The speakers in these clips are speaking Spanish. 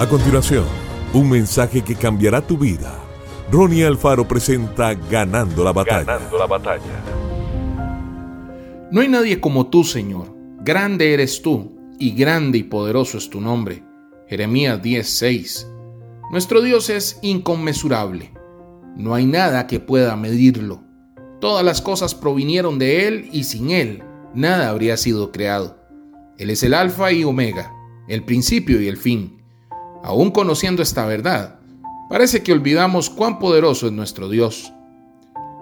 A continuación, un mensaje que cambiará tu vida. Ronnie Alfaro presenta Ganando la batalla. Ganando la batalla. No hay nadie como tú, Señor. Grande eres tú, y grande y poderoso es tu nombre. Jeremías 10:6. Nuestro Dios es inconmensurable. No hay nada que pueda medirlo. Todas las cosas provinieron de Él y sin Él nada habría sido creado. Él es el alfa y omega, el principio y el fin. Aún conociendo esta verdad, parece que olvidamos cuán poderoso es nuestro Dios.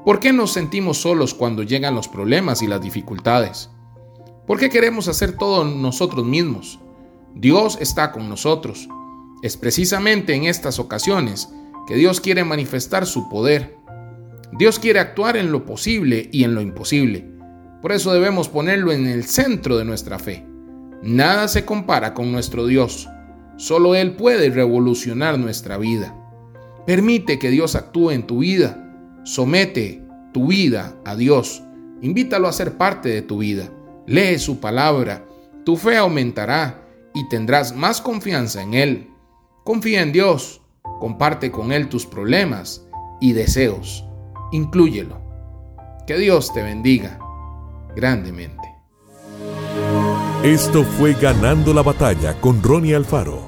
¿Por qué nos sentimos solos cuando llegan los problemas y las dificultades? ¿Por qué queremos hacer todo nosotros mismos? Dios está con nosotros. Es precisamente en estas ocasiones que Dios quiere manifestar su poder. Dios quiere actuar en lo posible y en lo imposible. Por eso debemos ponerlo en el centro de nuestra fe. Nada se compara con nuestro Dios. Solo Él puede revolucionar nuestra vida. Permite que Dios actúe en tu vida. Somete tu vida a Dios. Invítalo a ser parte de tu vida. Lee su palabra. Tu fe aumentará y tendrás más confianza en Él. Confía en Dios. Comparte con Él tus problemas y deseos. Inclúyelo. Que Dios te bendiga grandemente. Esto fue Ganando la Batalla con Ronnie Alfaro.